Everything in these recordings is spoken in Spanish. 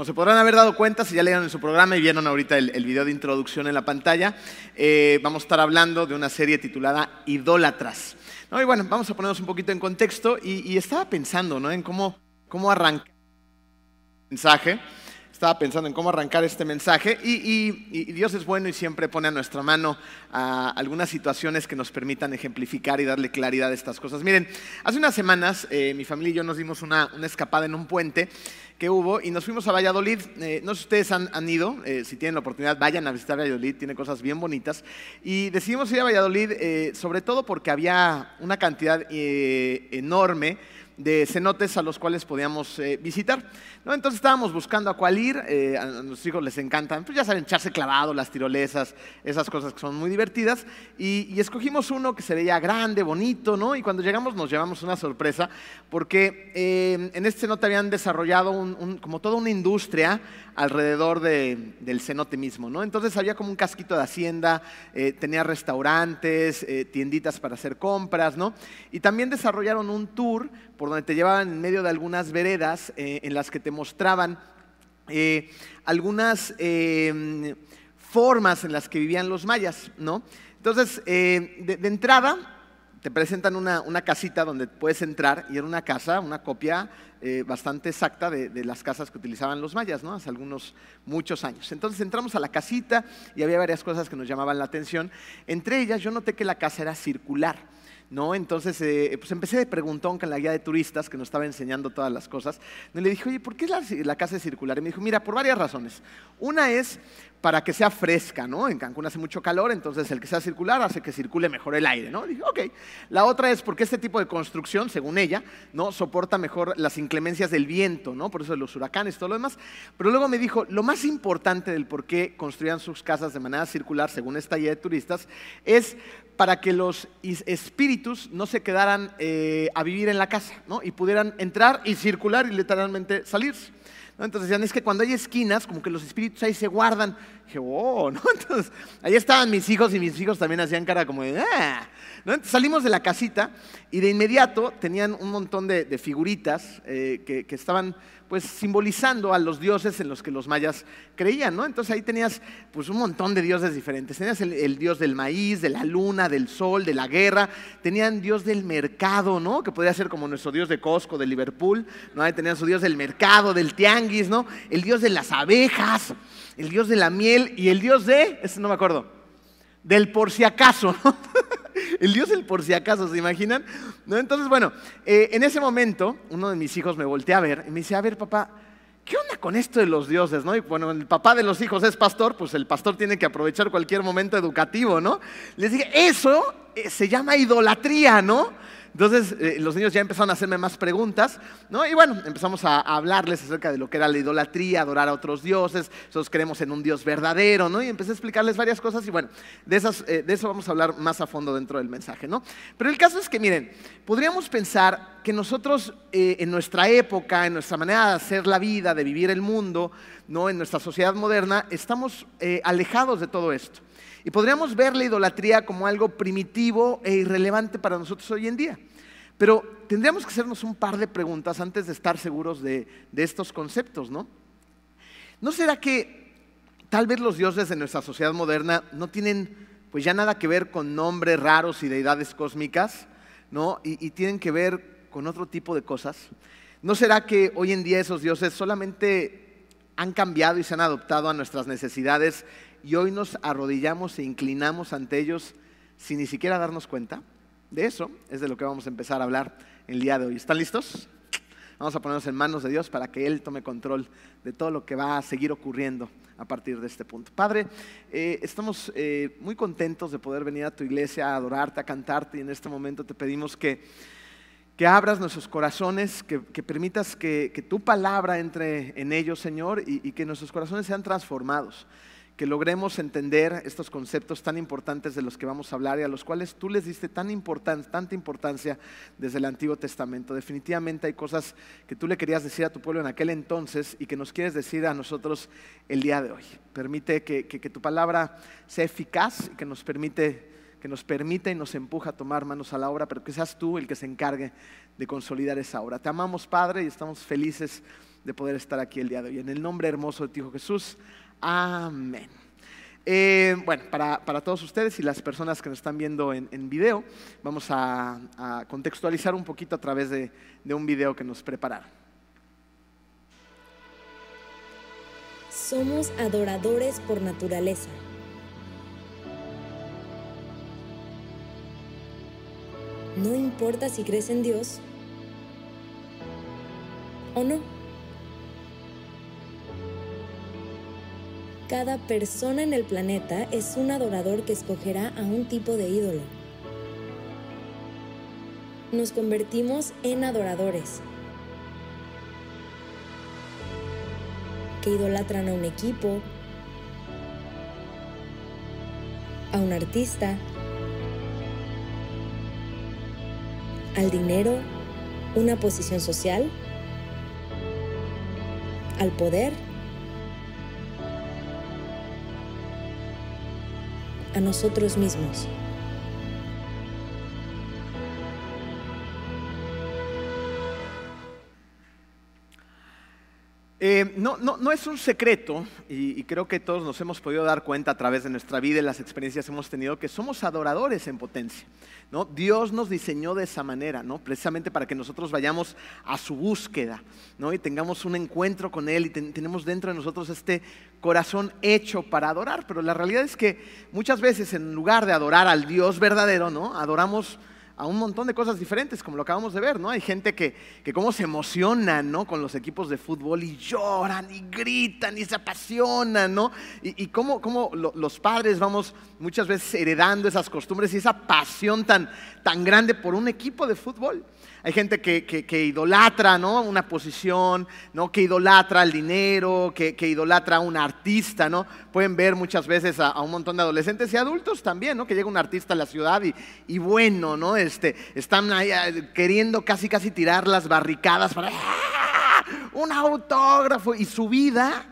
Como se podrán haber dado cuenta, si ya leyeron en su programa y vieron ahorita el, el video de introducción en la pantalla, eh, vamos a estar hablando de una serie titulada Idólatras. ¿no? Y bueno, vamos a ponernos un poquito en contexto y, estaba pensando ¿no? en cómo, cómo arrancar el mensaje estaba pensando en cómo arrancar este mensaje y, y, y, Dios es bueno y siempre pone a nuestra mano a algunas situaciones que nos permitan ejemplificar y darle claridad a estas cosas. Miren, hace unas semanas eh, mi familia y yo nos dimos una, una, escapada en un puente que hubo y nos fuimos a Valladolid. Eh, no sé si ustedes han, han ido, eh, si tienen la oportunidad, vayan a visitar Valladolid, tiene cosas bien bonitas. Y decidimos ir a Valladolid eh, sobre todo porque había una cantidad eh, enorme de cenotes a los cuales podíamos eh, visitar. ¿no? Entonces estábamos buscando a cuál ir, eh, a nuestros hijos les encantan, pues ya saben, echarse clavado, las tirolesas, esas cosas que son muy divertidas, y, escogimos uno que se veía grande, bonito, ¿no? Y cuando llegamos nos llevamos una sorpresa, porque eh, en este cenote habían desarrollado un, como toda una industria alrededor de, del cenote mismo, ¿no? Entonces había como un casquito de hacienda, tenía restaurantes, tienditas para hacer compras, ¿no? Y también desarrollaron un tour por donde te llevaban en medio de algunas veredas eh, en las que te mostraban eh, algunas eh, formas en las que vivían los mayas, ¿no? Entonces, de, entrada, te presentan una, una, casita donde puedes entrar y era una casa, una copia bastante exacta de, de, las casas que utilizaban los mayas, ¿no? Hace algunos, muchos años. Entonces entramos a la casita y había varias cosas que nos llamaban la atención. Entre ellas, yo noté que la casa era circular. ¿No? Entonces, eh, pues empecé de preguntón con la guía de turistas que nos estaba enseñando todas las cosas. Y le dije, oye, ¿por qué la, la, casa es circular? Y me dijo, mira, por varias razones. Una es para que sea fresca, ¿no? En Cancún hace mucho calor, entonces el que sea circular hace que circule mejor el aire, ¿no? Dije, ok. La otra es porque este tipo de construcción, según ella, ¿no? Soporta mejor las inclemencias del viento, ¿no? Por eso los huracanes todo lo demás. Pero luego me dijo, lo más importante del por qué construían sus casas de manera circular, según esta guía de turistas, es para que los espíritus no se quedaran eh, a vivir en la casa, ¿no? Y pudieran entrar y circular y literalmente salirse. Entonces decían, es que cuando hay esquinas, como que los espíritus ahí se guardan. dije, oh, ¿no? Entonces, ahí estaban mis hijos y mis hijos también hacían cara como de, ah. Entonces, salimos de la casita y de inmediato tenían un montón de, figuritas eh, que estaban pues simbolizando a los dioses en los que los mayas creían, ¿no? Entonces ahí tenías pues un montón de dioses diferentes. Tenías el, dios del maíz, de la luna, del sol, de la guerra. Tenían dios del mercado, ¿no? Que podría ser como nuestro dios de Costco, de Liverpool, ¿no? Ahí tenían su dios del mercado, del tianguis, ¿no? El dios de las abejas, el dios de la miel y el dios de, ese no me acuerdo, del por si acaso. El Dios del por si acaso, ¿se imaginan? ¿No? Entonces, bueno, eh, en ese momento, uno de mis hijos me voltea a ver y me dice, a ver, papá, ¿qué onda con esto de los dioses? ¿no? Y bueno, el papá de los hijos es pastor, pues el pastor tiene que aprovechar cualquier momento educativo, ¿no? Les dije, eso eh, se llama idolatría, ¿no? Entonces eh, los niños ya empezaron a hacerme más preguntas, ¿no? Y bueno, empezamos a, hablarles acerca de lo que era la idolatría, adorar a otros dioses, nosotros creemos en un Dios verdadero, ¿no? Y empecé a explicarles varias cosas y bueno, de, esas, eh, de eso vamos a hablar más a fondo dentro del mensaje, ¿no? Pero el caso es que, miren, podríamos pensar que nosotros eh, en nuestra época, en nuestra manera de hacer la vida, de vivir el mundo, ¿no? En nuestra sociedad moderna, estamos eh, alejados de todo esto. Y podríamos ver la idolatría como algo primitivo e irrelevante para nosotros hoy en día. Pero tendríamos que hacernos un par de preguntas antes de estar seguros de, estos conceptos, ¿no? ¿No será que tal vez los dioses de nuestra sociedad moderna no tienen pues ya nada que ver con nombres raros y deidades cósmicas, ¿no? Y tienen que ver con otro tipo de cosas. ¿No será que hoy en día esos dioses solamente han cambiado y se han adoptado a nuestras necesidades y hoy nos arrodillamos e inclinamos ante ellos sin ni siquiera darnos cuenta. De eso es de lo que vamos a empezar a hablar el día de hoy. ¿Están listos? Vamos a ponernos en manos de Dios para que Él tome control de todo lo que va a seguir ocurriendo a partir de este punto. Padre, eh, estamos eh, muy contentos de poder venir a tu iglesia a adorarte, a cantarte y en este momento te pedimos que, que abras nuestros corazones, que, permitas que, tu palabra entre en ellos, Señor, y, que nuestros corazones sean transformados que logremos entender estos conceptos tan importantes de los que vamos a hablar y a los cuales tú les diste tan importan tanta importancia desde el Antiguo Testamento. Definitivamente hay cosas que tú le querías decir a tu pueblo en aquel entonces y que nos quieres decir a nosotros el día de hoy. Permite que, que, que tu palabra sea eficaz y que nos permite que nos permita y nos empuja a tomar manos a la obra, pero que seas tú el que se encargue de consolidar esa obra. Te amamos, Padre, y estamos felices de poder estar aquí el día de hoy. En el nombre hermoso de ti, Hijo Jesús. Amén. Eh, bueno, para, todos ustedes y las personas que nos están viendo en, video, vamos a, contextualizar un poquito a través de, de un video que nos prepararon. Somos adoradores por naturaleza. No importa si crees en Dios o no. Cada persona en el planeta es un adorador que escogerá a un tipo de ídolo. Nos convertimos en adoradores que idolatran a un equipo, a un artista, al dinero, una posición social, al poder a nosotros mismos. Eh, no, no, no, es un secreto, y, creo que todos nos hemos podido dar cuenta a través de nuestra vida y las experiencias que hemos tenido, que somos adoradores en potencia. ¿no? Dios nos diseñó de esa manera, ¿no? precisamente para que nosotros vayamos a su búsqueda ¿no? y tengamos un encuentro con Él y tenemos dentro de nosotros este corazón hecho para adorar. Pero la realidad es que muchas veces en lugar de adorar al Dios verdadero, ¿no? adoramos a un montón de cosas diferentes, como lo acabamos de ver, ¿no? Hay gente que, que cómo se emociona, ¿no? Con los equipos de fútbol y lloran y gritan y se apasionan, ¿no? Y, y cómo, cómo los padres vamos muchas veces heredando esas costumbres y esa pasión tan, tan grande por un equipo de fútbol. Hay gente que, idolatra ¿no? una posición, ¿no? que idolatra el dinero, que, idolatra a un artista. ¿no? Pueden ver muchas veces a, un montón de adolescentes y adultos también, ¿no? que llega un artista a la ciudad y, bueno, ¿no? este, están eh, queriendo casi casi tirar las barricadas para ¡ah! un autógrafo y su vida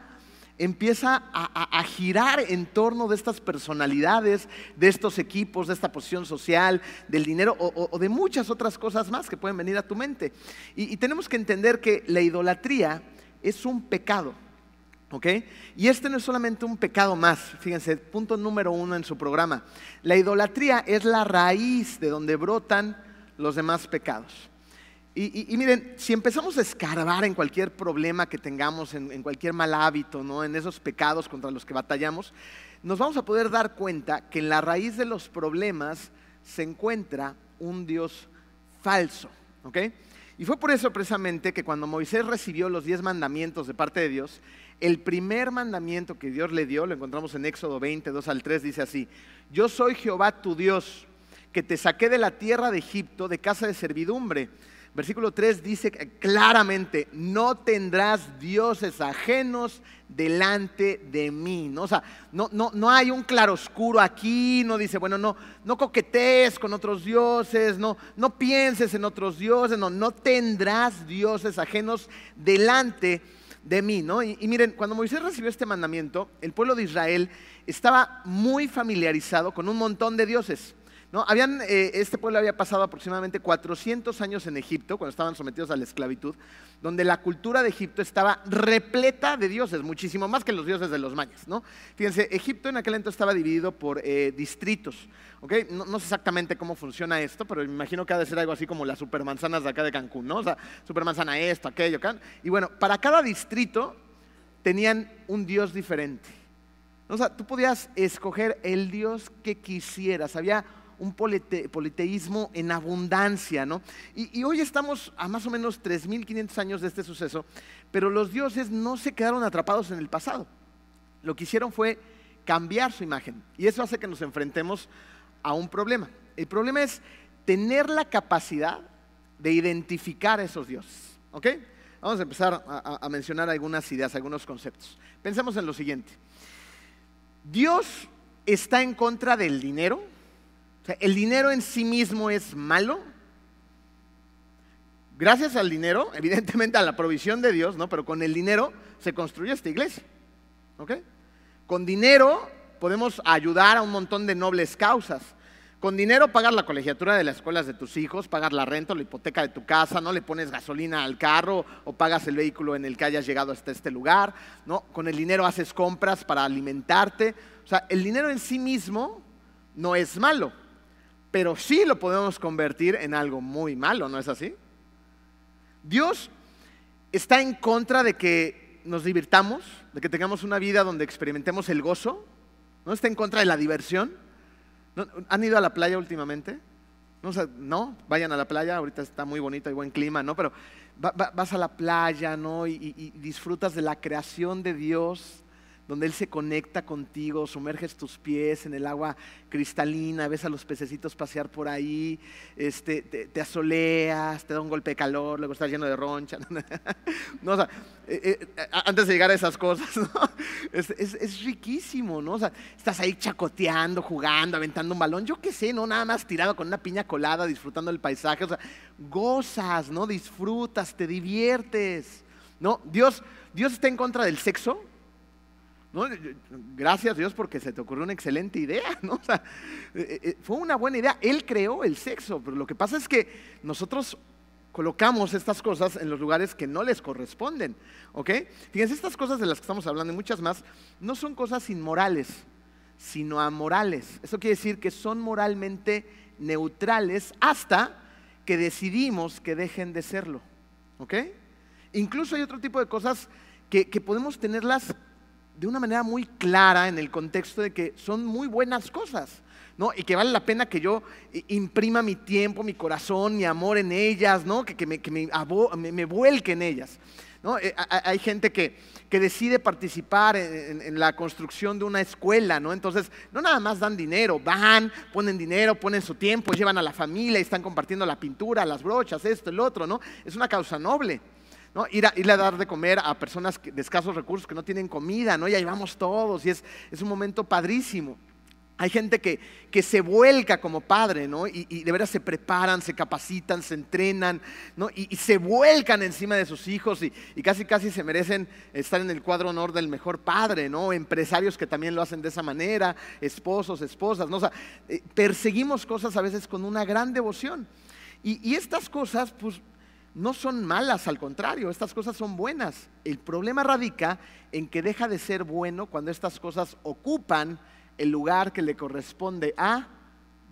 empieza a, girar en torno de estas personalidades, de estos equipos, de esta posición social, del dinero o, de muchas otras cosas más que pueden venir a tu mente. Y, tenemos que entender que la idolatría es un pecado. ¿Ok? Y este no es solamente un pecado más, fíjense, punto número uno en su programa. La idolatría es la raíz de donde brotan los demás pecados. Y, miren, si empezamos a escarbar en cualquier problema que tengamos, en, cualquier mal hábito, ¿no? en esos pecados contra los que batallamos, nos vamos a poder dar cuenta que en la raíz de los problemas se encuentra un Dios falso. Y fue por eso precisamente que cuando Moisés recibió los diez mandamientos de parte de Dios, el primer mandamiento que Dios le dio, lo encontramos en Éxodo 20, 2 al 3, dice así, yo soy Jehová tu Dios, que te saqué de la tierra de Egipto, de casa de servidumbre Versículo 3 dice claramente, no tendrás dioses ajenos delante de mí. ¿no? O sea, no, no, no hay un claroscuro aquí, no dice, bueno, no, no coquetees con otros dioses, no, no pienses en otros dioses, no, no tendrás dioses ajenos delante de mí. ¿no? y miren, cuando Moisés recibió este mandamiento, el pueblo de Israel estaba muy familiarizado con un montón de dioses. ¿No? Habían, eh, este pueblo había pasado aproximadamente 400 años en Egipto, cuando estaban sometidos a la esclavitud, donde la cultura de Egipto estaba repleta de dioses, muchísimo más que los dioses de los mayas. ¿no? Fíjense, Egipto en aquel entonces estaba dividido por eh, distritos. ¿okay? No, sé exactamente cómo funciona esto, pero me imagino que ha de ser algo así como las supermanzanas de acá de Cancún, ¿no? O sea, supermanzana esto, aquello, acá. Y bueno, para cada distrito tenían un dios diferente. O sea, tú podías escoger el dios que quisieras. Había un politeísmo en abundancia, ¿no? Y, hoy estamos a más o menos 3.500 años de este suceso, pero los dioses no se quedaron atrapados en el pasado. Lo que hicieron fue cambiar su imagen. Y eso hace que nos enfrentemos a un problema. El problema es tener la capacidad de identificar a esos dioses. ¿Ok? Vamos a empezar a, a mencionar algunas ideas, algunos conceptos. Pensemos en lo siguiente. Dios está en contra del dinero, ¿El dinero en sí mismo es malo? Gracias al dinero, evidentemente a la provisión de Dios, ¿no? Pero con el dinero se construye esta iglesia. ¿Ok? Con dinero podemos ayudar a un montón de nobles causas. Con dinero pagar la colegiatura de las escuelas de tus hijos, pagar la renta o la hipoteca de tu casa, no le pones gasolina al carro o pagas el vehículo en el que hayas llegado hasta este lugar, ¿no? Con el dinero haces compras para alimentarte. O sea, el dinero en sí mismo no es malo, pero sí lo podemos convertir en algo muy malo, ¿no es así? Dios está en contra de que nos divirtamos, de que tengamos una vida donde experimentemos el gozo, no está en contra de la diversión. ¿Han ido a la playa últimamente? No, vayan a la playa, ahorita está muy bonito y buen clima, ¿no? Pero vas a la playa, ¿no? y disfrutas de la creación de Dios, donde Él se conecta contigo, sumerges tus pies en el agua cristalina, ves a los pececitos pasear por ahí, este, te, asoleas, te da un golpe de calor, luego estás lleno de roncha. no, eh, eh, antes de llegar a esas cosas, es, riquísimo, ¿no? O sea, estás ahí chacoteando, jugando, aventando un balón, yo qué sé, ¿no? Nada más tirado con una piña colada, disfrutando del paisaje, o sea, gozas, ¿no? Disfrutas, te diviertes, ¿no? Dios, Dios está en contra del sexo, Gracias Dios porque se te ocurrió una excelente idea, ¿no? Eh, eh, eh, fue una buena idea. Él creó el sexo, pero lo que pasa es que nosotros colocamos estas cosas en los lugares que no les corresponden, ¿ok? Fíjense, estas cosas de las que estamos hablando y muchas más, no son cosas inmorales, sino amorales. Eso quiere decir que son moralmente neutrales hasta que decidimos que dejen de serlo, ¿ok? Incluso hay otro tipo de cosas que, que podemos tenerlas de una manera muy clara en el contexto de que son muy buenas cosas, ¿no? Y que vale la pena que yo imprima mi tiempo, mi corazón, mi amor en ellas, ¿no? Que, me, que me, vuelque en ellas. ¿no? Eh, hay gente que, que decide participar en, la construcción de una escuela, ¿no? Entonces, no nada más dan dinero, van, ponen dinero, ponen su tiempo, llevan a la familia y están compartiendo la pintura, las brochas, esto, el otro, ¿no? Es una causa noble. Ir, a, dar de comer a personas de escasos recursos que no tienen comida, ¿no? Y ahí vamos todos y es, un momento padrísimo. Hay gente que, se vuelca como padre, ¿no? Y, de veras se preparan, se capacitan, se entrenan, ¿no? Y, se vuelcan encima de sus hijos y, casi casi se merecen estar en el cuadro honor del mejor padre, ¿no? Empresarios que también lo hacen de esa manera, esposos, esposas, ¿no? Eh, perseguimos cosas a veces con una gran devoción. Y, estas cosas, pues no son malas, al contrario, estas cosas son buenas. El problema radica en que deja de ser bueno cuando estas cosas ocupan el lugar que le corresponde a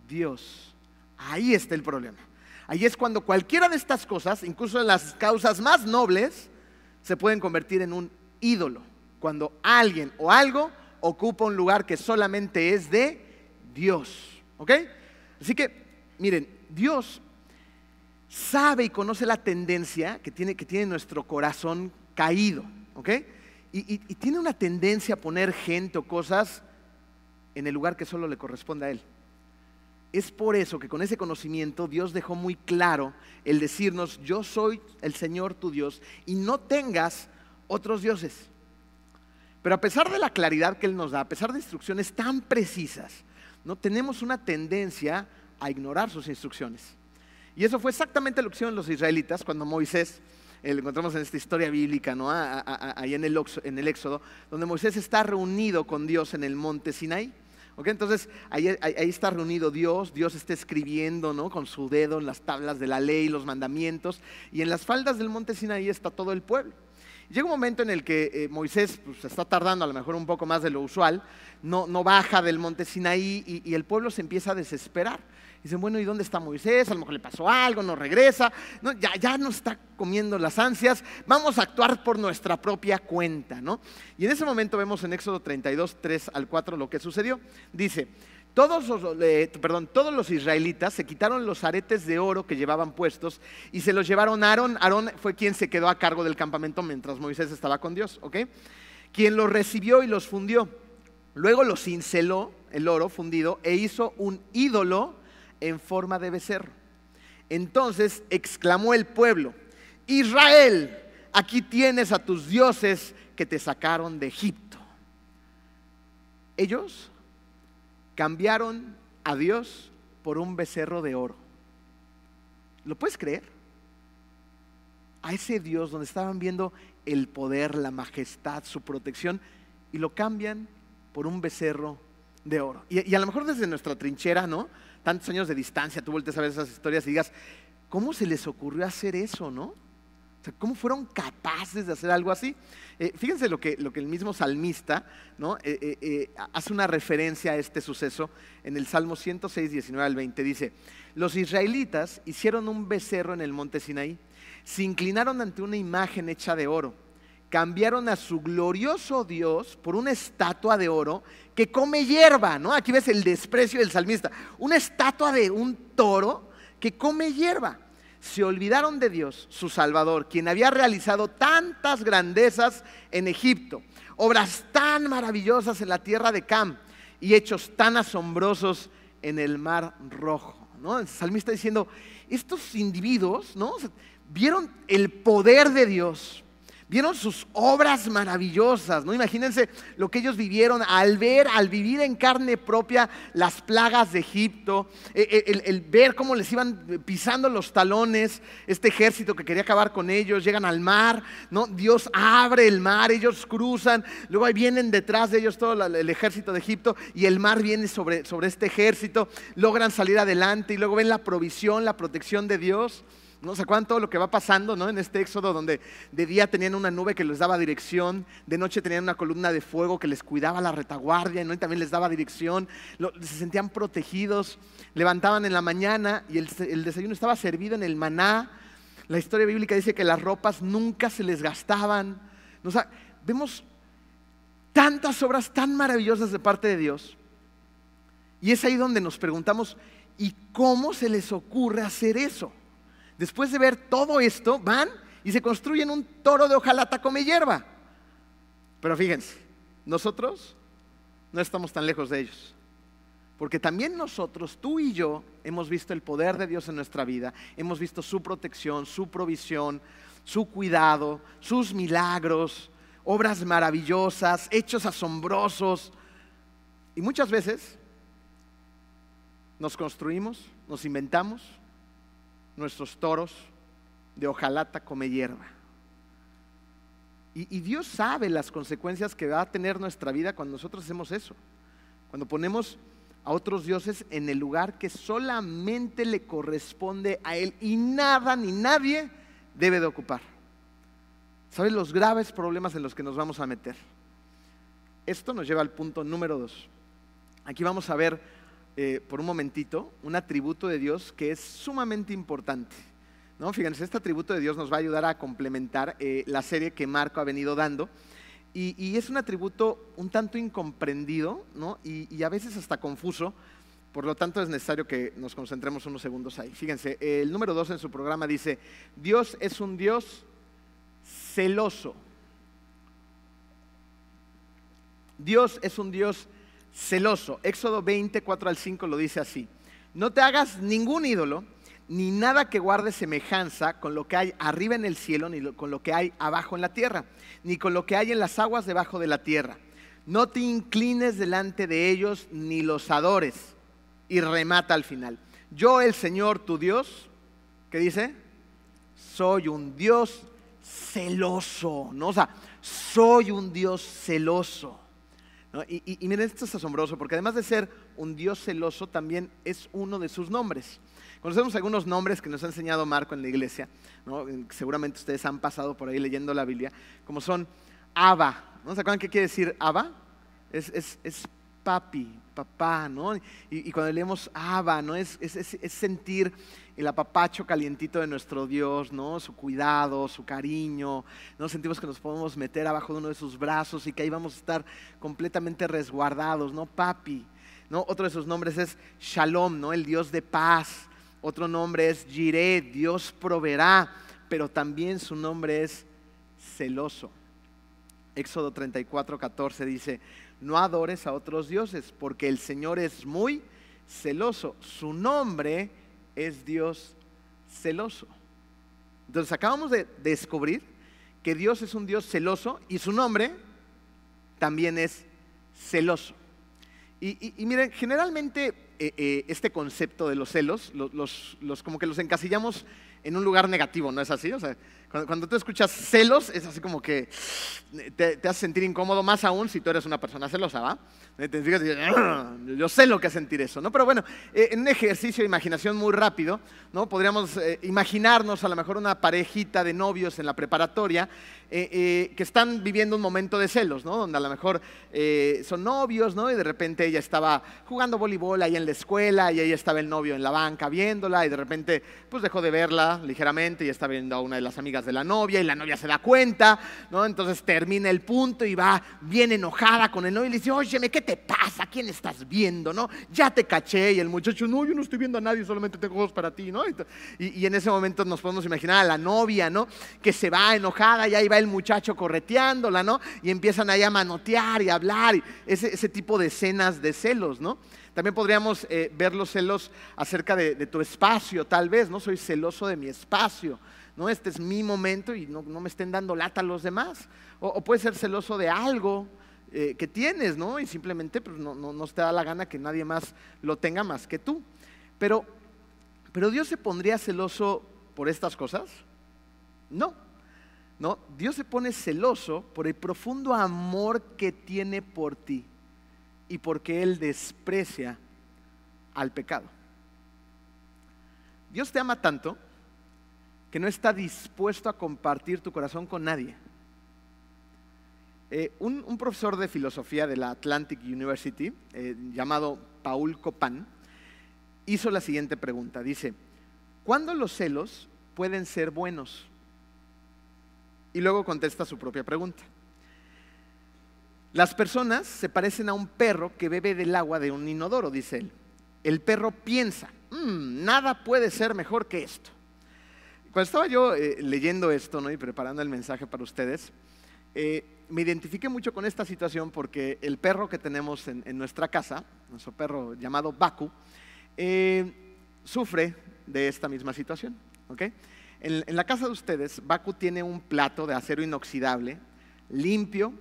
Dios. Ahí está el problema. Ahí es cuando cualquiera de estas cosas, incluso las causas más nobles, se pueden convertir en un ídolo. Cuando alguien o algo ocupa un lugar que solamente es de Dios. ¿Ok? Así que, miren, Dios sabe y conoce la tendencia que tiene, que tiene nuestro corazón caído, ¿ok? Y, tiene una tendencia a poner gente o cosas en el lugar que solo le corresponde a Él. Es por eso que con ese conocimiento Dios dejó muy claro el decirnos, yo soy el Señor tu Dios y no tengas otros dioses. Pero a pesar de la claridad que Él nos da, a pesar de instrucciones tan precisas, no tenemos una tendencia a ignorar sus instrucciones. Y eso fue exactamente lo que hicieron los israelitas cuando Moisés, eh, lo encontramos en esta historia bíblica, ¿no? ahí en el, Éxodo, donde Moisés está reunido con Dios en el monte Sinaí. Entonces ahí, está reunido Dios, Dios está escribiendo ¿no? con su dedo en las tablas de la ley, los mandamientos, y en las faldas del monte Sinaí está todo el pueblo. Llega un momento en el que eh, Moisés pues, está tardando a lo mejor un poco más de lo usual, no, baja del monte Sinaí y el pueblo se empieza a desesperar. Dicen, bueno, ¿y dónde está Moisés? A lo mejor le pasó algo, no regresa. No, ya, ya nos está comiendo las ansias. Vamos a actuar por nuestra propia cuenta, ¿no? Y en ese momento vemos en Éxodo 32, 3 al 4 lo que sucedió. Dice, todos los, perdón, todos los israelitas se quitaron los aretes de oro que llevaban puestos y se los llevaron a Aarón. Aarón fue quien se quedó a cargo del campamento mientras Moisés estaba con Dios, ¿ok? Quien los recibió y los fundió. Luego los cinceló, el oro fundido, e hizo un ídolo en forma de becerro. Entonces exclamó el pueblo, Israel, aquí tienes a tus dioses que te sacaron de Egipto. Ellos cambiaron a Dios por un becerro de oro. ¿Lo puedes creer? A ese Dios donde estaban viendo el poder, la majestad, su protección, y lo cambian por un becerro de oro. Y, y a lo mejor desde nuestra trinchera, ¿no? Tantos años de distancia, tú volteas a ver esas historias y digas, ¿cómo se les ocurrió hacer eso, no? ¿cómo fueron capaces de hacer algo así? Eh, fíjense lo que, lo que el mismo salmista ¿no? Eh, eh, hace una referencia a este suceso en el Salmo 106, 19 al 20. Dice, los israelitas hicieron un becerro en el monte Sinaí, se inclinaron ante una imagen hecha de oro, cambiaron a su glorioso Dios por una estatua de oro que come hierba, ¿no? Aquí ves el desprecio del salmista, una estatua de un toro que come hierba. Se olvidaron de Dios, su Salvador, quien había realizado tantas grandezas en Egipto, obras tan maravillosas en la tierra de Cam y hechos tan asombrosos en el mar rojo. ¿no? El salmista diciendo, estos individuos ¿no? vieron el poder de Dios, Vieron sus obras maravillosas, ¿no? Imagínense lo que ellos vivieron al ver, al vivir en carne propia las plagas de Egipto, e, e, el, el, ver cómo les iban pisando los talones este ejército que quería acabar con ellos, llegan al mar, ¿no? Dios abre el mar, ellos cruzan, luego ahí vienen detrás de ellos todo el ejército de Egipto y el mar viene sobre, sobre este ejército, logran salir adelante y luego ven la provisión, la protección de Dios. ¿No se acuerdan todo lo que va pasando ¿no? en este éxodo donde de día tenían una nube que les daba dirección, de noche tenían una columna de fuego que les cuidaba la retaguardia ¿no? y también les daba dirección, se sentían protegidos, levantaban en la mañana y el, desayuno estaba servido en el maná. La historia bíblica dice que las ropas nunca se les gastaban. Vemos tantas obras tan maravillosas de parte de Dios. Y es ahí donde nos preguntamos, ¿y cómo se les ocurre hacer eso? Después de ver todo esto, van y se construyen un toro de hojalata come hierba. Pero fíjense, nosotros no estamos tan lejos de ellos. Porque también nosotros, tú y yo, hemos visto el poder de Dios en nuestra vida, hemos visto su protección, su provisión, su cuidado, sus milagros, obras maravillosas, hechos asombrosos. Y muchas veces nos construimos, nos inventamos nuestros toros de hojalata come hierba. Y, Dios sabe las consecuencias que va a tener nuestra vida cuando nosotros hacemos eso. Cuando ponemos a otros dioses en el lugar que solamente le corresponde a Él y nada ni nadie debe de ocupar. ¿Sabes los graves problemas en los que nos vamos a meter? Esto nos lleva al punto número dos. Aquí vamos a ver eh, por un momentito un atributo de Dios que es sumamente importante. ¿no? Fíjense, este atributo de Dios nos va a ayudar a complementar eh, la serie que Marco ha venido dando. Y, y, es un atributo un tanto incomprendido ¿no? y, y, a veces hasta confuso. Por lo tanto, es necesario que nos concentremos unos segundos ahí. Fíjense, el número dos en su programa dice, Dios es un Dios celoso. Dios es un Dios celoso. Éxodo 20, 4 al 5 lo dice así. No te hagas ningún ídolo, ni nada que guarde semejanza con lo que hay arriba en el cielo, ni con lo que hay abajo en la tierra, ni con lo que hay en las aguas debajo de la tierra. No te inclines delante de ellos, ni los adores. Y remata al final. Yo, el Señor, tu Dios, ¿qué dice? Soy un Dios celoso, ¿no? O sea, soy un Dios celoso. Y, miren, esto es asombroso, porque además de ser un Dios celoso, también es uno de sus nombres. Conocemos algunos nombres que nos ha enseñado Marco en la iglesia, seguramente ustedes han pasado por ahí leyendo la Biblia, como son Abba. ¿No se acuerdan qué quiere decir Abba? Es, es, es papi, papá, ¿no? Y, cuando leemos Abba, ¿no? Es, sentir el apapacho calientito de nuestro Dios, ¿no? Su cuidado, su cariño, ¿no? Sentimos que nos podemos meter abajo de uno de sus brazos y que ahí vamos a estar completamente resguardados, ¿no? Papi, ¿no? Otro de sus nombres es Shalom, ¿no? El Dios de paz. Otro nombre es Jireh, Dios proveerá, pero también su nombre es celoso. Éxodo 34, 14 dice, no adores a otros dioses, porque el Señor es muy celoso. Su nombre es Dios celoso. Entonces acabamos de descubrir que Dios es un Dios celoso y su nombre también es celoso. Y, y, y miren, generalmente eh, eh, este concepto de los celos, los, los, como que los encasillamos en un lugar negativo, ¿no es así? O sea, cuando, tú escuchas celos, es así como que te, te hace sentir incómodo, más aún si tú eres una persona celosa, ¿va? yo sé lo que sentir eso, ¿no? Pero bueno, eh, en un ejercicio de imaginación muy rápido, ¿no? Podríamos eh, imaginarnos a lo mejor una parejita de novios en la preparatoria eh, que están viviendo un momento de celos, ¿no? Donde a lo mejor son novios, ¿no? Y de repente ella estaba jugando voleibol ahí en la escuela y ahí estaba el novio en la banca viéndola y de repente pues dejó de verla ligeramente y está viendo a una de las amigas de la novia y la novia se da cuenta, ¿no? Entonces termina el punto y va bien enojada con el novio y le dice, oye, ¿qué te pasa? ¿Quién estás viendo? ¿No? Ya te caché. Y el muchacho, no, yo no estoy viendo a nadie, solamente tengo ojos para ti, ¿no? Y, en ese momento nos podemos imaginar a la novia, ¿no? Que se va enojada y ahí va el muchacho correteándola, ¿no? Y empiezan ahí a manotear y a hablar. Y ese, tipo de escenas de celos, ¿no? También podríamos eh, ver los celos acerca de, tu espacio, tal vez, ¿no? Soy celoso de mi espacio, ¿no? Este es mi momento y no, me estén dando lata los demás. O, o puede ser celoso de algo, eh, que tienes, ¿no? Y simplemente pues, no, no, te da la gana que nadie más lo tenga más que tú. Pero, pero Dios se pondría celoso por estas cosas? No. No, Dios se pone celoso por el profundo amor que tiene por ti y porque Él desprecia al pecado. Dios te ama tanto que no está dispuesto a compartir tu corazón con nadie. Eh, un, profesor de filosofía de la Atlantic University, eh, llamado Paul Copan, hizo la siguiente pregunta. Dice, ¿cuándo los celos pueden ser buenos? Y luego contesta su propia pregunta. Las personas se parecen a un perro que bebe del agua de un inodoro, dice él. El perro piensa, mm, nada puede ser mejor que esto. Cuando estaba yo eh, leyendo esto ¿no? y preparando el mensaje para ustedes, me identifiqué mucho con esta situación porque el perro que tenemos en, nuestra casa, nuestro perro llamado Baku, eh, sufre de esta misma situación. En, la casa de ustedes, Baku tiene un plato de acero inoxidable, limpio,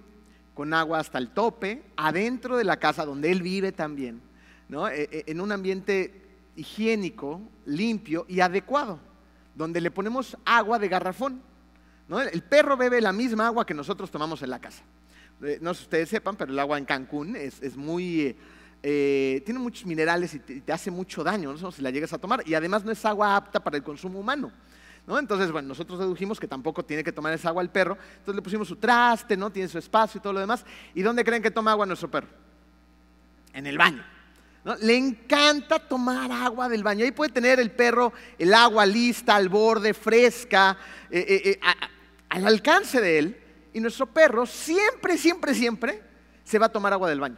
con agua hasta el tope, adentro de la casa donde él vive también, eh, eh, en un ambiente higiénico, limpio y adecuado, donde le ponemos agua de garrafón. El perro bebe la misma agua que nosotros tomamos en la casa. Eh, no sé si ustedes sepan, pero el agua en Cancún es, muy... Eh, tiene muchos minerales y te, hace mucho daño ¿no? si la llegas a tomar. Y además no es agua apta para el consumo humano. ¿No? Entonces, bueno, nosotros dedujimos que tampoco tiene que tomar esa agua el perro. Entonces le pusimos su traste, ¿no? Tiene su espacio y todo lo demás. ¿Y dónde creen que toma agua nuestro perro? En el baño. Le encanta tomar agua del baño. Ahí puede tener el perro el agua lista, al borde, fresca. Eh, al alcance de él y nuestro perro siempre, siempre, siempre se va a tomar agua del baño.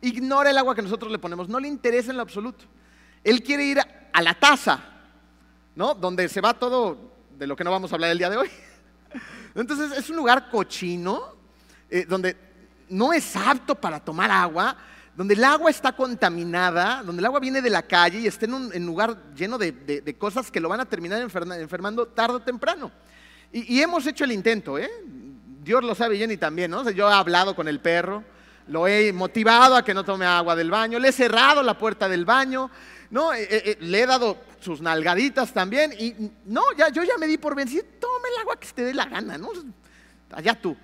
Ignora el agua que nosotros le ponemos, no le interesa en lo absoluto. Él quiere ir a la taza, ¿no? Donde se va todo de lo que no vamos a hablar el día de hoy. Entonces es un lugar cochino, eh, donde no es apto para tomar agua, donde el agua está contaminada, donde el agua viene de la calle y está en un lugar lleno de, cosas que lo van a terminar enfermando tarde o temprano. Y, hemos hecho el intento, ¿eh? Dios lo sabe Jenny también, ¿no? yo he hablado con el perro, lo he motivado a que no tome agua del baño, le he cerrado la puerta del baño, ¿no? Eh, eh, eh, le he dado sus nalgaditas también y no, ya, yo ya me di por vencido, tome el agua que te dé la gana, ¿no? Allá tú.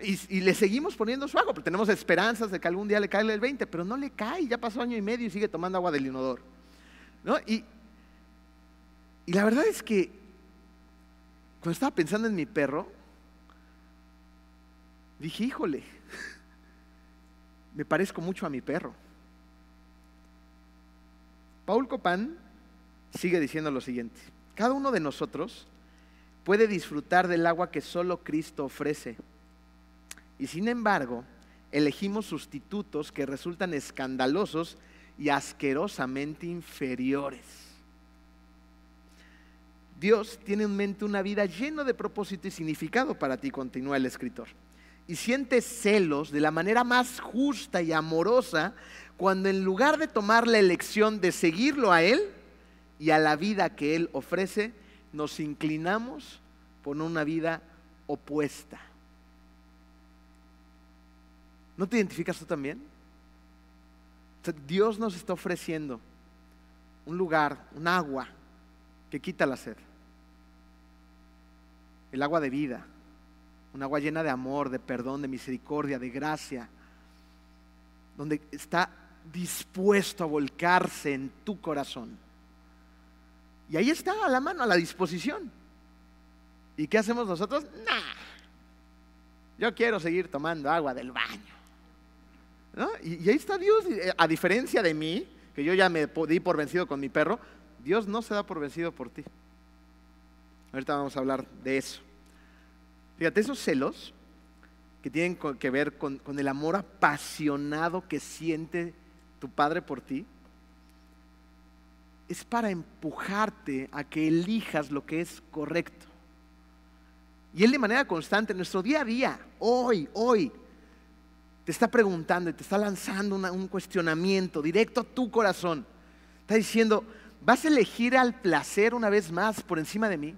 Y, le seguimos poniendo su agua, porque tenemos esperanzas de que algún día le caiga el 20, pero no le cae, ya pasó año y medio y sigue tomando agua del inodoro. ¿no? Y, y la verdad es que cuando estaba pensando en mi perro, dije, híjole, me parezco mucho a mi perro. Paul Copán sigue diciendo lo siguiente, cada uno de nosotros puede disfrutar del agua que solo Cristo ofrece. Y sin embargo, elegimos sustitutos que resultan escandalosos y asquerosamente inferiores. Dios tiene en mente una vida llena de propósito y significado para ti, continúa el escritor. Y sientes celos de la manera más justa y amorosa cuando en lugar de tomar la elección de seguirlo a Él y a la vida que Él ofrece, nos inclinamos por una vida opuesta. ¿No te identificas tú también? Dios nos está ofreciendo un lugar, un agua que quita la sed el agua de vida, un agua llena de amor, de perdón, de misericordia, de gracia, donde está dispuesto a volcarse en tu corazón. Y ahí está a la mano, a la disposición. ¿Y qué hacemos nosotros? Nah, yo quiero seguir tomando agua del baño. Y, ahí está Dios, eh, a diferencia de mí, que yo ya me di por vencido con mi perro, Dios no se da por vencido por ti. Ahorita vamos a hablar de eso. Fíjate, esos celos que tienen que ver con el amor apasionado que siente tu padre por ti, es para empujarte a que elijas lo que es correcto. Y Él de manera constante, en nuestro día a día, hoy, hoy, te está preguntando y te está lanzando un cuestionamiento directo a tu corazón. Está diciendo, ¿vas a elegir al placer una vez más por encima de mí?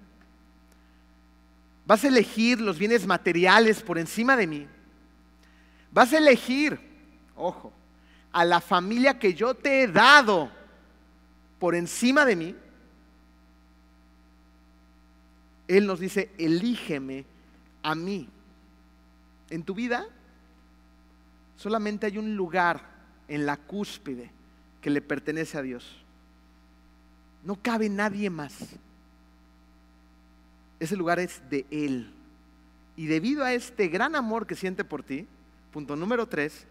¿Vas a elegir los bienes materiales por encima de mí? ¿Vas a elegir, ojo, a la familia que yo te he dado por encima de mí? Él nos dice, elígeme a mí. En tu vida solamente hay un lugar en la cúspide que le pertenece a Dios. No cabe nadie más. Ese lugar es de Él. Y debido a este gran amor que siente por ti, punto número tres,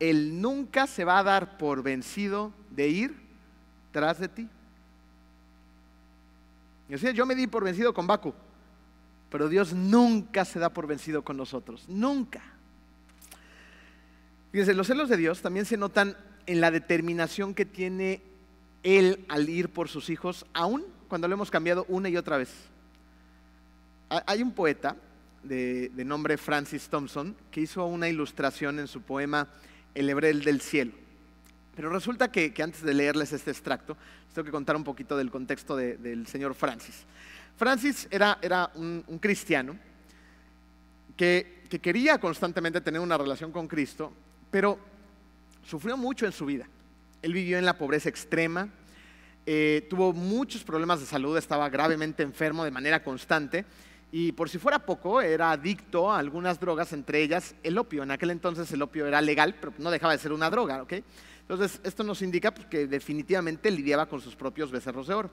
Él nunca se va a dar por vencido de ir tras de ti. Yo me di por vencido con Baku, pero Dios nunca se da por vencido con nosotros, nunca. Fíjense, los celos de Dios también se notan en la determinación que tiene Él al ir por sus hijos, aún cuando lo hemos cambiado una y otra vez. Hay un poeta de, nombre Francis Thompson que hizo una ilustración en su poema El Hebrel del Cielo. Pero resulta que, antes de leerles este extracto, les tengo que contar un poquito del contexto del señor Francis. Francis era, un, cristiano que, quería constantemente tener una relación con Cristo, pero sufrió mucho en su vida. Él vivió en la pobreza extrema, eh, tuvo muchos problemas de salud, estaba gravemente enfermo de manera constante y por si fuera poco, era adicto a algunas drogas, entre ellas el opio. En aquel entonces el opio era legal, pero no dejaba de ser una droga, ¿ok? Entonces, esto nos indica pues, que definitivamente lidiaba con sus propios becerros de oro.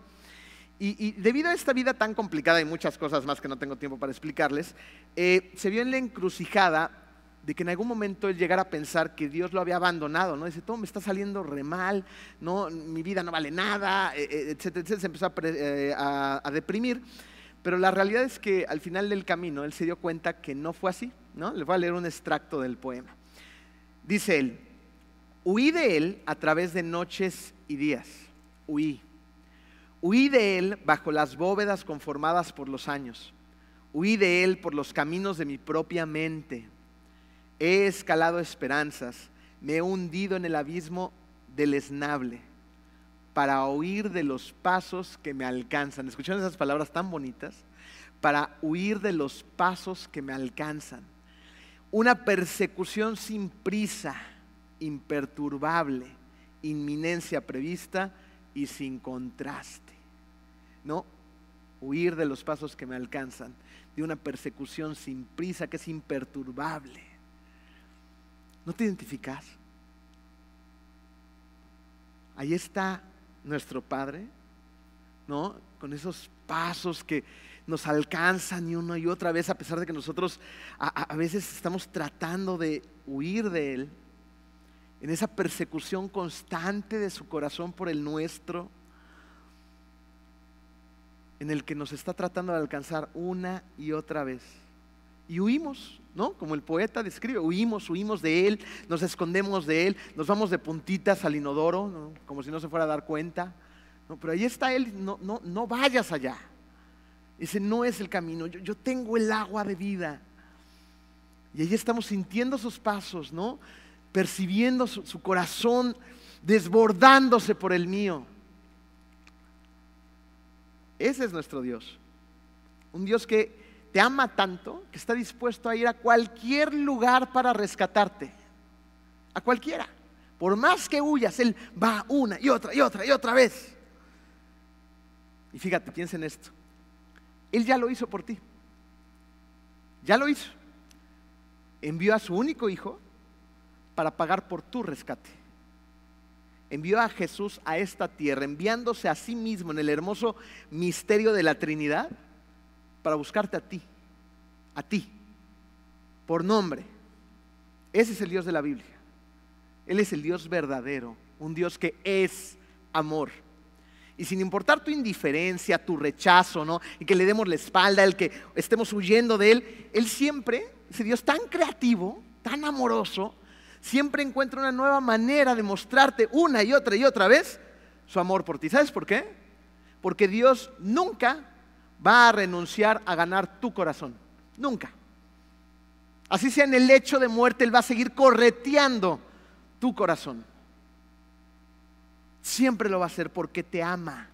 Y, debido a esta vida tan complicada y muchas cosas más que no tengo tiempo para explicarles, eh, se vio en la encrucijada de que en algún momento él llegara a pensar que Dios lo había abandonado, ¿no? Dice, todo me está saliendo re mal, ¿no? Mi vida no vale nada, eh, eh, etcétera, etcétera. Se empezó a, a, deprimir. Pero la realidad es que al final del camino él se dio cuenta que no fue así, ¿no? Les voy a leer un extracto del poema. Dice él, huí de él a través de noches y días, huí Huí de él bajo las bóvedas conformadas por los años. Huí de él por los caminos de mi propia mente. He escalado esperanzas, me he hundido en el abismo del esnable para huir de los pasos que me alcanzan. ¿Escucharon esas palabras tan bonitas? Para huir de los pasos que me alcanzan. Una persecución sin prisa, imperturbable, inminencia prevista y sin contraste. ¿No? Huir de los pasos que me alcanzan, de una persecución sin prisa que es imperturbable. ¿No te identificas? Ahí está nuestro Padre, ¿no? Con esos pasos que nos alcanzan y una y otra vez, a pesar de que nosotros a, a veces estamos tratando de huir de Él en esa persecución constante de su corazón por el nuestro, en el que nos está tratando de alcanzar una y otra vez. Y huimos, ¿no? Como el poeta describe, huimos, huimos de él, nos escondemos de él, nos vamos de puntitas al inodoro, como si no se fuera a dar cuenta. ¿no? Pero ahí está él, no, no, no vayas allá. Ese no es el camino, yo, yo tengo el agua de vida. Y ahí estamos sintiendo sus pasos, ¿no? percibiendo su, corazón desbordándose por el mío. Ese es nuestro Dios. Un Dios que te ama tanto que está dispuesto a ir a cualquier lugar para rescatarte. A cualquiera. Por más que huyas, Él va una y otra y otra y otra vez. Y fíjate, piensa en esto. Él ya lo hizo por ti. Ya lo hizo. Envió a su único hijo para pagar por tu rescate. Envió a Jesús a esta tierra, enviándose a sí mismo en el hermoso misterio de la Trinidad para buscarte a ti, a ti, por nombre. Ese es el Dios de la Biblia. Él es el Dios verdadero, un Dios que es amor. Y sin importar tu indiferencia, tu rechazo, ¿no? Y que le demos la espalda, el que estemos huyendo de Él, Él siempre, ese Dios tan creativo, tan amoroso, siempre encuentra una nueva manera de mostrarte una y otra y otra vez su amor por ti. ¿Sabes por qué? Porque Dios nunca va a renunciar a ganar tu corazón. Nunca. Así sea en el lecho de muerte, Él va a seguir correteando tu corazón. Siempre lo va a hacer porque te ama.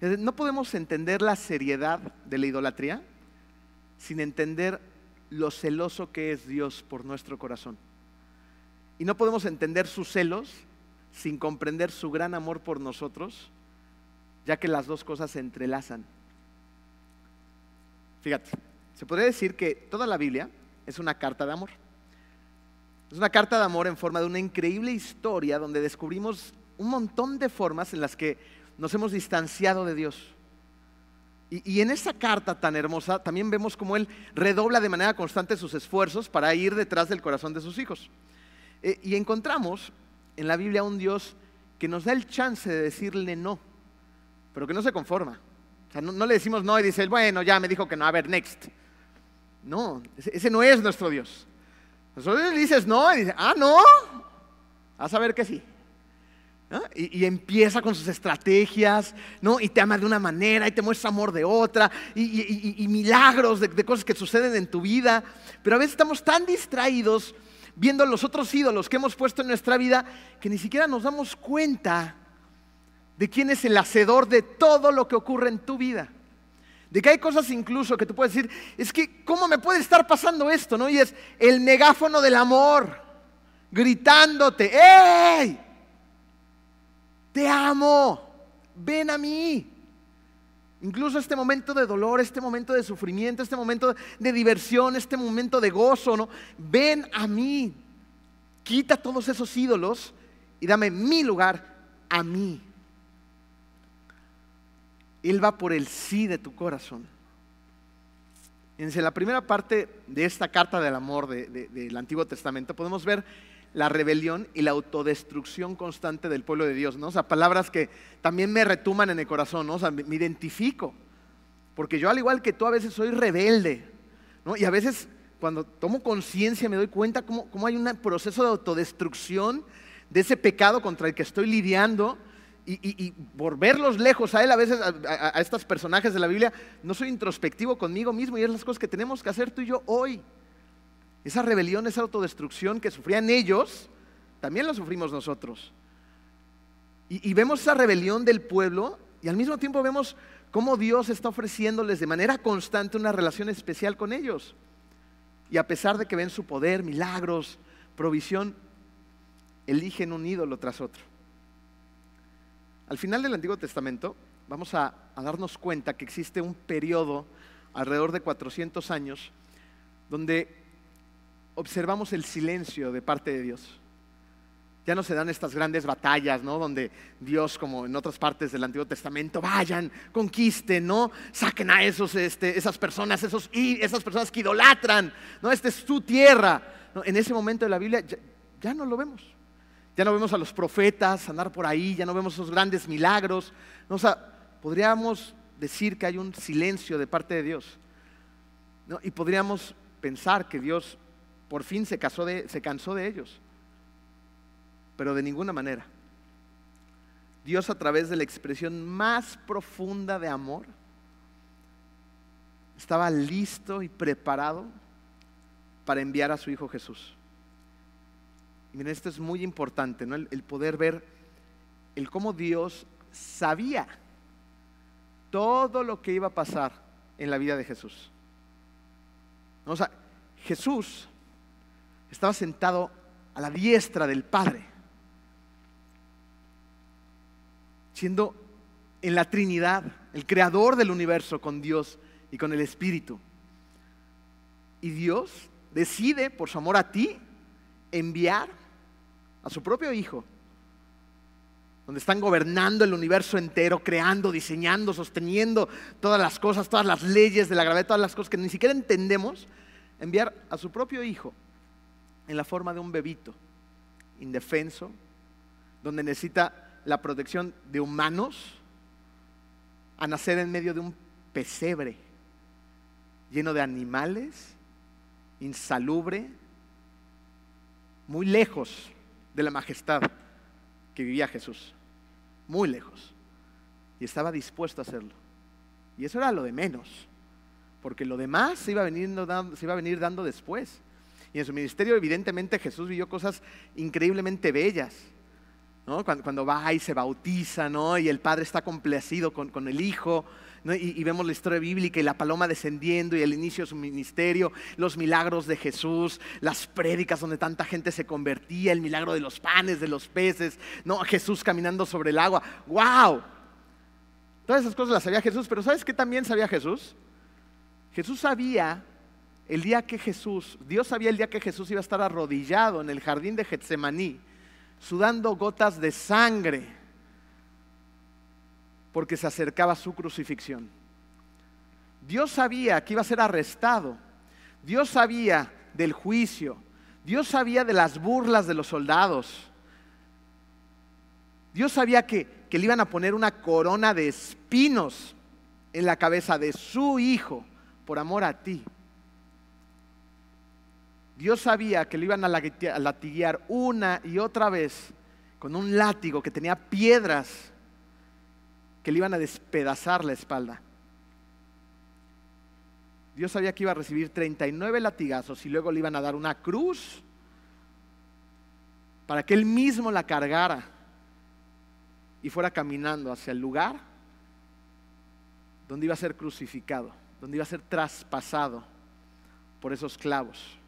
No podemos entender la seriedad de la idolatría sin entender lo celoso que es Dios por nuestro corazón. Y no podemos entender sus celos sin comprender su gran amor por nosotros, ya que las dos cosas se entrelazan. Fíjate, se podría decir que toda la Biblia es una carta de amor. Es una carta de amor en forma de una increíble historia donde descubrimos un montón de formas en las que nos hemos distanciado de Dios. Y, en esa carta tan hermosa también vemos cómo Él redobla de manera constante sus esfuerzos para ir detrás del corazón de sus hijos. Eh, y encontramos en la Biblia un Dios que nos da el chance de decirle no, pero que no se conforma. O sea, no, le decimos no y dice, bueno, ya me dijo que no, a ver, next. No, ese no es nuestro Dios. Nosotros le dices no y dice, ah, no, a saber que sí. Y, empieza con sus estrategias, ¿no? Y te ama de una manera y te muestra amor de otra, y, milagros de, de, cosas que suceden en tu vida. Pero a veces estamos tan distraídos viendo los otros ídolos que hemos puesto en nuestra vida que ni siquiera nos damos cuenta de quién es el hacedor de todo lo que ocurre en tu vida. De que hay cosas incluso que tú puedes decir, es que, ¿cómo me puede estar pasando esto? ¿no? Y es el megáfono del amor, gritándote, ¡Ey! Te amo, ven a mí. Incluso este momento de dolor, este momento de sufrimiento, este momento de diversión, este momento de gozo, ¿no? Ven a mí. Quita todos esos ídolos y dame mi lugar a mí. Él va por el sí de tu corazón. En la primera parte de esta carta del amor del Antiguo Testamento podemos ver la rebelión y la autodestrucción constante del pueblo de Dios, ¿no? O sea, palabras que también me retuman en el corazón, ¿no? O sea, me, identifico. Porque yo al igual que tú a veces soy rebelde, ¿no? Y a veces cuando tomo conciencia me doy cuenta cómo, cómo hay un proceso de autodestrucción de ese pecado contra el que estoy lidiando y, por verlos lejos a él, a veces a, estos personajes de la Biblia, no soy introspectivo conmigo mismo y es las cosas que tenemos que hacer tú y yo hoy. Esa rebelión, esa autodestrucción que sufrían ellos, también la sufrimos nosotros. Y, y vemos esa rebelión del pueblo y al mismo tiempo vemos cómo Dios está ofreciéndoles de manera constante una relación especial con ellos. Y a pesar de que ven su poder, milagros, provisión, eligen un ídolo tras otro. Al final del Antiguo Testamento vamos a, darnos cuenta que existe un periodo alrededor de 400 años donde observamos el silencio de parte de Dios. Ya no se dan estas grandes batallas, ¿no? Donde Dios, como en otras partes del Antiguo Testamento, vayan, conquisten, ¿no? Saquen a esos, este, esas personas, esos, esas personas que idolatran, ¿no? Esta es tu tierra. En ese momento de la Biblia ya no lo vemos. Ya no vemos a los profetas andar por ahí, ya no vemos esos grandes milagros. Podríamos decir que hay un silencio de parte de Dios. Y podríamos pensar que Dios por fin se, se cansó de ellos. Pero de ninguna manera. Dios a través de la expresión más profunda de amor estaba listo y preparado para enviar a su Hijo Jesús miren, esto es muy importante, ¿no? El, poder ver el cómo Dios sabía todo lo que iba a pasar en la vida de Jesús. O sea, Jesús estaba sentado a la diestra del Padre, siendo en la Trinidad, el creador del universo con Dios y con el Espíritu. Y Dios decide, por su amor a ti, enviar a su propio Hijo, donde están gobernando el universo entero, creando, diseñando, sosteniendo todas las cosas, todas las leyes de la gravedad, todas las cosas que ni siquiera entendemos, enviar a su propio Hijo en la forma de un bebito indefenso, donde necesita la protección de humanos, a nacer en medio de un pesebre lleno de animales, insalubre, muy lejos de la majestad que vivía Jesús, muy lejos. Y estaba dispuesto a hacerlo. Y eso era lo de menos, porque lo demás se iba a venir, se iba a venir dando después. Y en su ministerio evidentemente Jesús vivió cosas increíblemente bellas. Cuando, va y se bautiza, ¿no? y el Padre está complacido con, con el Hijo, y, vemos la historia bíblica y la paloma descendiendo y el inicio de su ministerio, los milagros de Jesús, las prédicas donde tanta gente se convertía, el milagro de los panes, de los peces, ¿no? Jesús caminando sobre el agua. ¡Wow! Todas esas cosas las sabía Jesús, pero ¿sabes qué también sabía Jesús? Jesús sabía el día que Jesús, Dios sabía el día que Jesús iba a estar arrodillado en el jardín de Getsemaní, sudando gotas de sangre porque se acercaba su crucifixión. Dios sabía que iba a ser arrestado. Dios sabía del juicio. Dios sabía de las burlas de los soldados. Dios sabía que, que le iban a poner una corona de espinos en la cabeza de su hijo por amor a ti. Dios sabía que le iban a latiguear una y otra vez con un látigo que tenía piedras que le iban a despedazar la espalda. Dios sabía que iba a recibir 39 latigazos y luego le iban a dar una cruz para que él mismo la cargara y fuera caminando hacia el lugar donde iba a ser crucificado, donde iba a ser traspasado por esos clavos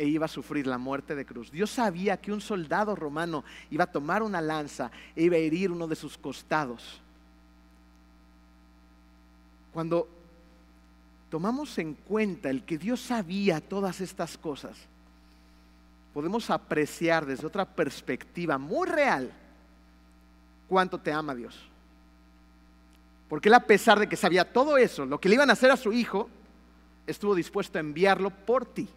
e iba a sufrir la muerte de cruz. Dios sabía que un soldado romano iba a tomar una lanza e iba a herir uno de sus costados. Cuando tomamos en cuenta el que Dios sabía todas estas cosas, podemos apreciar desde otra perspectiva muy real cuánto te ama Dios. Porque él a pesar de que sabía todo eso, lo que le iban a hacer a su hijo, estuvo dispuesto a enviarlo por ti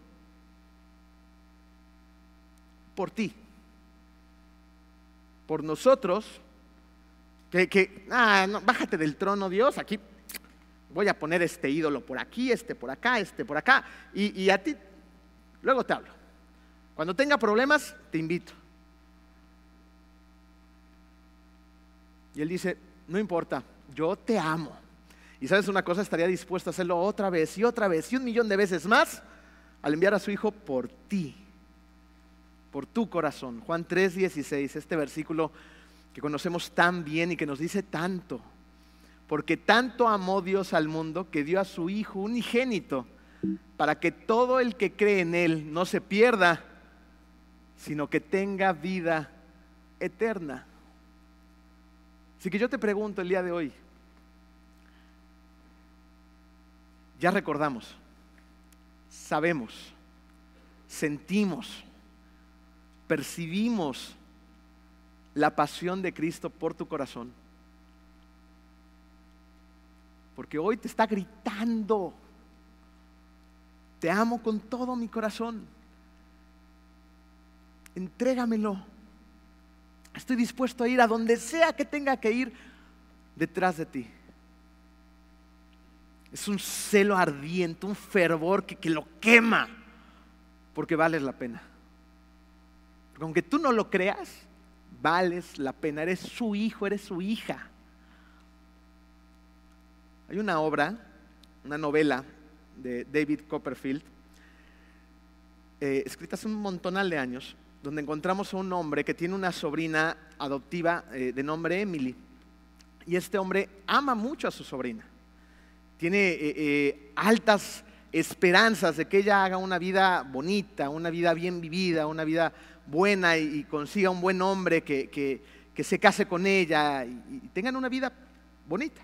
por ti, por nosotros, que, ah, bájate del trono Dios, aquí voy a poner este ídolo por aquí, este por acá, este por acá, y, y a ti, luego te hablo. Cuando tenga problemas, te invito. Y él dice, no importa, yo te amo. Y sabes una cosa, estaría dispuesto a hacerlo otra vez y otra vez y un millón de veces más al enviar a su hijo por ti por tu corazón. Juan 3:16, este versículo que conocemos tan bien y que nos dice tanto. Porque tanto amó Dios al mundo que dio a su Hijo unigénito para que todo el que cree en Él no se pierda, sino que tenga vida eterna. Así que yo te pregunto el día de hoy, ya recordamos, sabemos, sentimos, percibimos la pasión de Cristo por tu corazón. Porque hoy te está gritando, te amo con todo mi corazón, entrégamelo. Estoy dispuesto a ir a donde sea que tenga que ir detrás de ti. Es un celo ardiente, un fervor que, que lo quema, porque vales la pena aunque tú no lo creas, vales la pena, eres su hijo, eres su hija. Hay una obra, una novela de David Copperfield, eh, escrita hace un montonal de años, donde encontramos a un hombre que tiene una sobrina adoptiva eh, de nombre Emily. Y este hombre ama mucho a su sobrina. Tiene eh, altas esperanzas de que ella haga una vida bonita, una vida bien vivida, una vida buena y, consiga un buen hombre que, se case con ella y, tengan una vida bonita.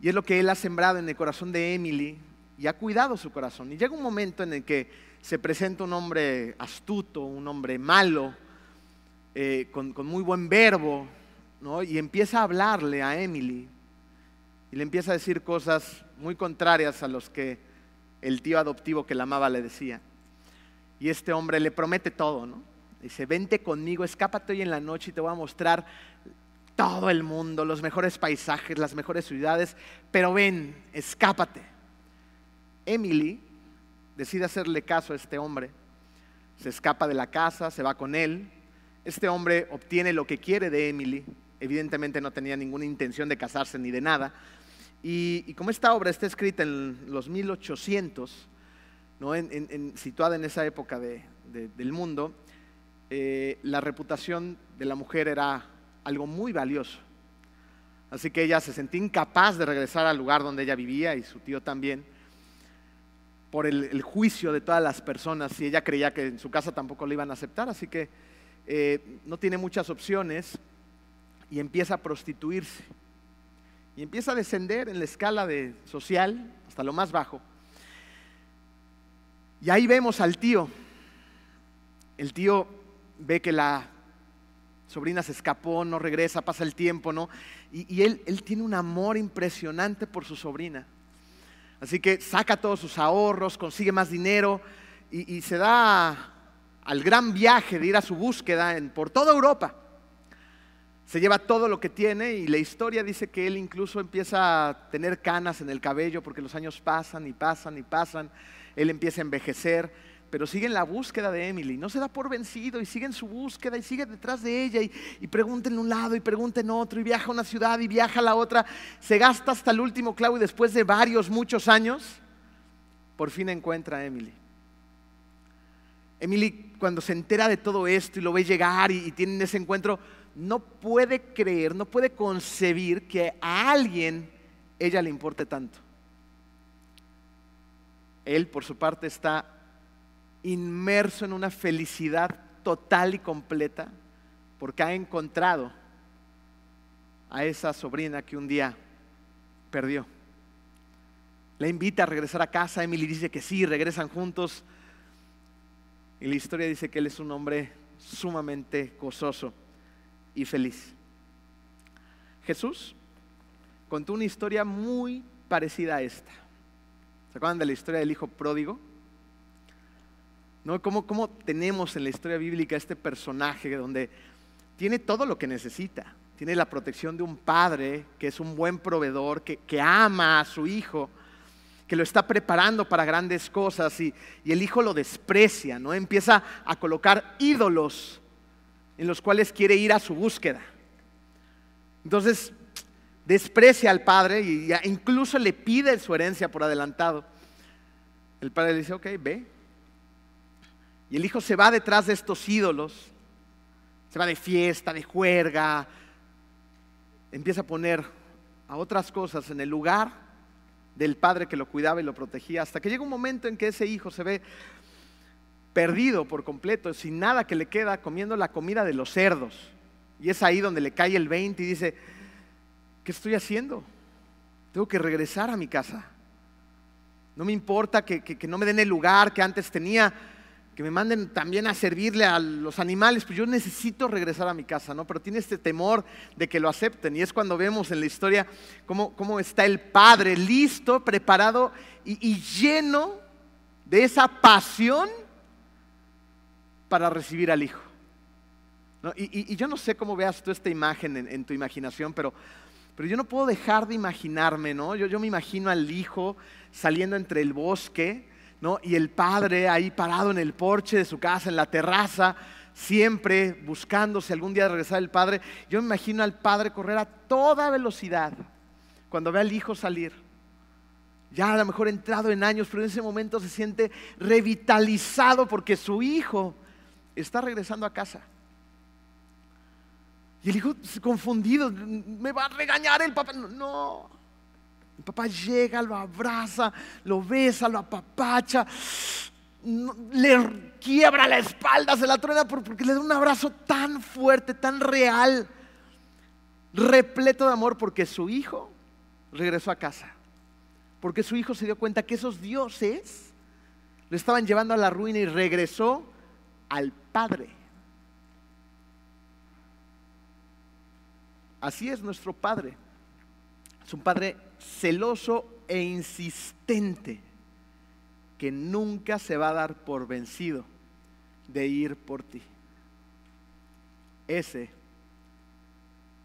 Y es lo que él ha sembrado en el corazón de Emily y ha cuidado su corazón. Y llega un momento en el que se presenta un hombre astuto, un hombre malo, eh, con, muy buen verbo, y empieza a hablarle a Emily y le empieza a decir cosas muy contrarias a los que el tío adoptivo que la amaba le decía. Y este hombre le promete todo, ¿no? Dice, vente conmigo, escápate hoy en la noche y te voy a mostrar todo el mundo, los mejores paisajes, las mejores ciudades, pero ven, escápate. Emily decide hacerle caso a este hombre, se escapa de la casa, se va con él, este hombre obtiene lo que quiere de Emily, evidentemente no tenía ninguna intención de casarse ni de nada, y, como esta obra está escrita en los 1800, ¿no? situada en esa época del mundo, eh, la reputación de la mujer era algo muy valioso. Así que ella se sentía incapaz de regresar al lugar donde ella vivía y su tío también, por el, juicio de todas las personas y ella creía que en su casa tampoco lo iban a aceptar, así que eh, no tiene muchas opciones y empieza a prostituirse y empieza a descender en la escala de social hasta lo más bajo. Y ahí vemos al tío. El tío ve que la sobrina se escapó, no regresa, pasa el tiempo, ¿no? Y, él, tiene un amor impresionante por su sobrina. Así que saca todos sus ahorros, consigue más dinero y, se da al gran viaje de ir a su búsqueda en, por toda Europa. Se lleva todo lo que tiene y la historia dice que él incluso empieza a tener canas en el cabello porque los años pasan y pasan y pasan. Él empieza a envejecer pero sigue en la búsqueda de Emily, no se da por vencido y sigue en su búsqueda y sigue detrás de ella y, pregunta en un lado y pregunta en otro y viaja a una ciudad y viaja a la otra, se gasta hasta el último clavo y después de varios, muchos años, por fin encuentra a Emily. Emily cuando se entera de todo esto y lo ve llegar y, y tienen ese encuentro, no puede creer, no puede concebir que a alguien ella le importe tanto. Él, por su parte, está inmerso en una felicidad total y completa porque ha encontrado a esa sobrina que un día perdió. La invita a regresar a casa, Emily dice que sí, regresan juntos. Y la historia dice que él es un hombre sumamente gozoso y feliz. Jesús contó una historia muy parecida a esta. ¿Se acuerdan de la historia del hijo pródigo? ¿no? ¿Cómo, tenemos en la historia bíblica este personaje donde tiene todo lo que necesita? Tiene la protección de un padre que es un buen proveedor, que, ama a su hijo, que lo está preparando para grandes cosas y, y, el hijo lo desprecia, ¿no? Empieza a colocar ídolos en los cuales quiere ir a su búsqueda. Entonces, desprecia al padre e incluso le pide su herencia por adelantado. El padre le dice, ok, ve, y el hijo se va detrás de estos ídolos, se va de fiesta, de juerga, empieza a poner a otras cosas en el lugar del padre que lo cuidaba y lo protegía, hasta que llega un momento en que ese hijo se ve perdido por completo, sin nada que le queda, comiendo la comida de los cerdos. Y es ahí donde le cae el 20 y dice, ¿qué estoy haciendo? Tengo que regresar a mi casa. No me importa que, no me den el lugar que antes tenía, que me manden también a servirle a los animales, pues yo necesito regresar a mi casa, ¿no? Pero tiene este temor de que lo acepten. Y es cuando vemos en la historia cómo está el padre listo, preparado y, lleno de esa pasión para recibir al hijo. Y, yo no sé cómo veas tú esta imagen en, tu imaginación, pero, yo no puedo dejar de imaginarme, ¿no? Yo, yo me imagino al hijo saliendo entre el bosque, y el padre ahí parado en el porche de su casa, en la terraza, siempre buscándose algún día regresar el padre. Yo me imagino al padre correr a toda velocidad cuando ve al hijo salir. Ya a lo mejor entrado en años, pero en ese momento se siente revitalizado porque su hijo está regresando a casa. Y el hijo confundido, me va a regañar el papá. No, el papá llega, lo abraza, lo besa, lo apapacha, le quiebra la espalda, se la truena porque le da un abrazo tan fuerte, tan real, repleto de amor porque su hijo regresó a casa. porque su hijo se dio cuenta que esos dioses lo estaban llevando a la ruina y regresó al Padre. Así es nuestro Padre. Es un Padre celoso e insistente que nunca se va a dar por vencido de ir por ti. Ese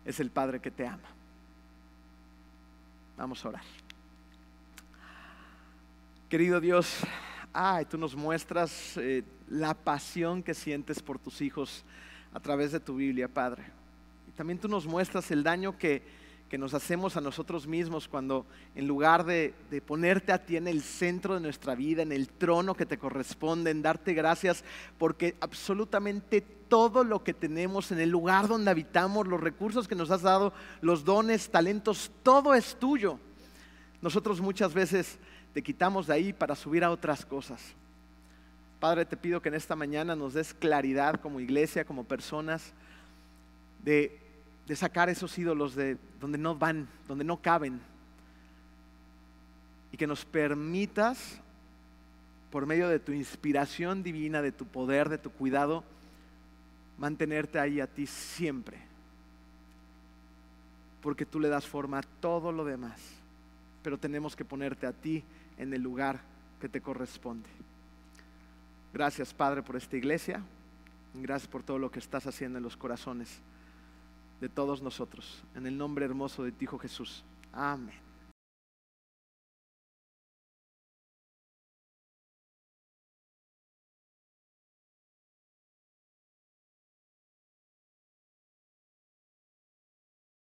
es el Padre que te ama. Vamos a orar. Querido Dios, ay, tú nos muestras eh, la pasión que sientes por tus hijos a través de tu Biblia, Padre. Y también tú nos muestras el daño que, que nos hacemos a nosotros mismos cuando en lugar de, de, ponerte a ti en el centro de nuestra vida, en el trono que te corresponde, en darte gracias, porque absolutamente todo lo que tenemos en el lugar donde habitamos, los recursos que nos has dado, los dones, talentos, todo es tuyo. Nosotros muchas veces te quitamos de ahí para subir a otras cosas. Padre, te pido que en esta mañana nos des claridad como iglesia, como personas, de sacar esos ídolos de donde no van, donde no caben. Y que nos permitas, por medio de tu inspiración divina, de tu poder, de tu cuidado, mantenerte ahí a ti siempre. Porque tú le das forma a todo lo demás. Pero tenemos que ponerte a ti en el lugar que te corresponde. Gracias, Padre, por esta iglesia. Gracias por todo lo que estás haciendo en los corazones de todos nosotros. En el nombre hermoso de ti, Hijo Jesús. Amén.